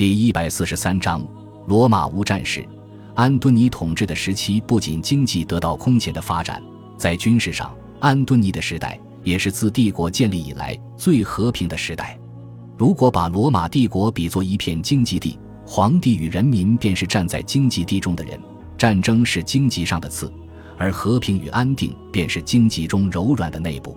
第一百四十三章：罗马无战事。安敦尼统治的时期不仅经济得到空前的发展，在军事上，安敦尼的时代也是自帝国建立以来最和平的时代。如果把罗马帝国比作一片经济地，皇帝与人民便是站在经济地中的人，战争是荆棘上的刺，而和平与安定便是荆棘中柔软的内部。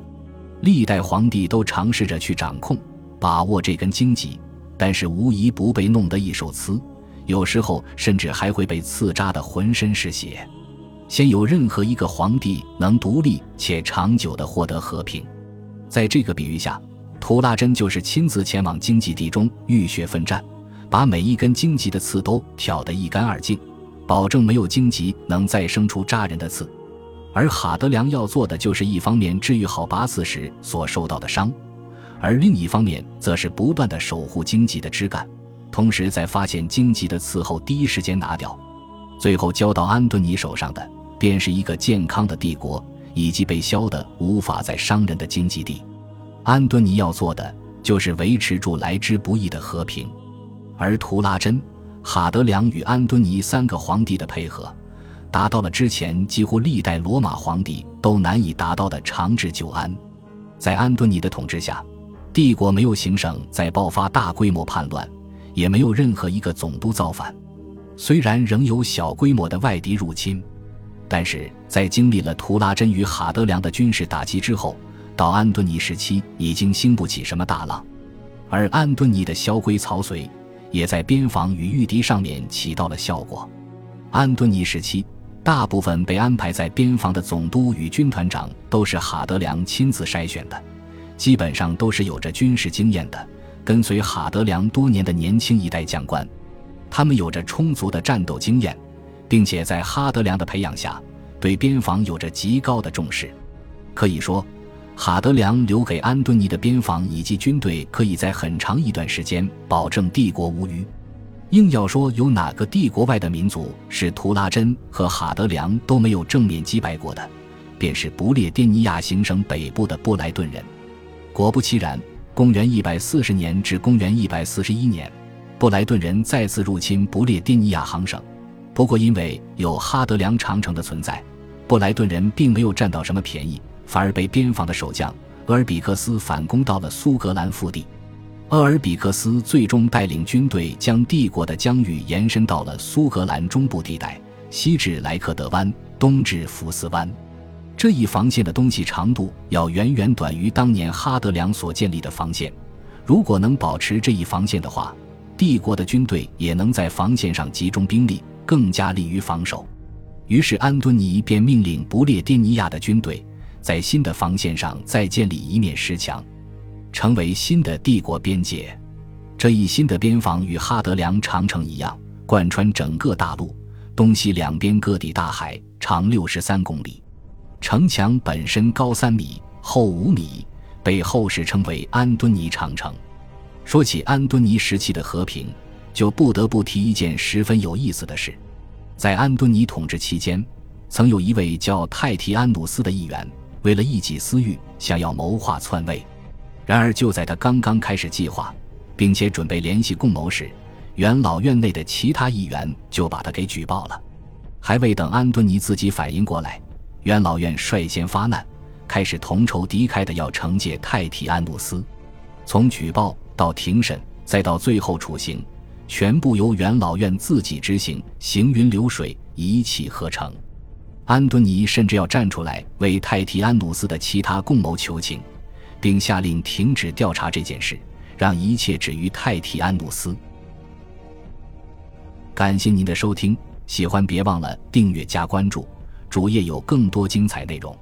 历代皇帝都尝试着去掌控、把握这根荆棘，但是无一不被弄得一手刺，有时候甚至还会被刺扎得浑身是血。先有任何一个皇帝能独立且长久地获得和平，在这个比喻下。图拉真就是亲自前往荆棘地中浴血奋战，把每一根荆棘的刺都挑得一干二净，保证没有荆棘能再生出扎人的刺。而哈德良要做的就是一方面治愈好拔刺时所受到的伤，而另一方面则是不断的守护荆棘的枝干，同时在发现荆棘的刺后第一时间拿掉。最后交到安敦尼手上的，便是一个健康的帝国，以及被削得无法再伤人的荆棘地。安敦尼要做的就是维持住来之不易的和平，而图拉真、哈德良与安敦尼三个皇帝的配合，达到了之前几乎历代罗马皇帝都难以达到的长治久安。在安敦尼的统治下，帝国没有行省再爆发大规模叛乱，也没有任何一个总督造反。虽然仍有小规模的外敌入侵，但是在经历了图拉真与哈德良的军事打击之后。到安敦尼时期，已经兴不起什么大浪，而安敦尼的萧规曹随，也在边防与御敌上面起到了效果。安敦尼时期，大部分被安排在边防的总督与军团长都是哈德良亲自筛选的，基本上都是有着军事经验的，跟随哈德良多年的年轻一代将官。他们有着充足的战斗经验，并且在哈德良的培养下，对边防有着极高的重视。可以说。哈德良留给安敦尼的边防以及军队，可以在很长一段时间保证帝国无虞。硬要说有哪个帝国外的民族是图拉真和哈德良都没有正面击败过的，便是不列颠尼亚行省北部的布莱顿人。果不其然，公元一百四十年至公元一百四十一年，布莱顿人再次入侵不列颠尼亚行省。不过，因为有哈德良长城的存在，布莱顿人并没有占到什么便宜。反而被边防的守将厄尔比克斯反攻到了苏格兰腹地。厄尔比克斯最终带领军队将帝国的疆域延伸到了苏格兰中部地带，西至莱克德湾，东至福斯湾。这一防线的东西长度要远远短于当年哈德良所建立的防线。如果能保持这一防线的话，帝国的军队也能在防线上集中兵力，更加利于防守。于是安敦尼便命令不列颠尼亚的军队。在新的防线上再建立一面石墙，成为新的帝国边界。这一新的边防与哈德良长城一样，贯穿整个大陆，东西两边各抵大海，长六十三公里。城墙本身高三米，厚五米，被后世称为安敦尼长城。说起安敦尼时期的和平，就不得不提一件十分有意思的事：在安敦尼统治期间，曾有一位叫泰提安努斯的议员。为了一己私欲，想要谋划篡位，然而就在他刚刚开始计划，并且准备联系共谋时，元老院内的其他议员就把他给举报了。还未等安敦尼自己反应过来，元老院率先发难，开始同仇敌忾的要惩戒泰提安努斯。从举报到庭审，再到最后处刑，全部由元老院自己执行，行云流水，一气呵成。安敦尼甚至要站出来为泰提安努斯的其他共谋求情，并下令停止调查这件事，让一切止于泰提安努斯。感谢您的收听，喜欢别忘了订阅加关注，主页有更多精彩内容。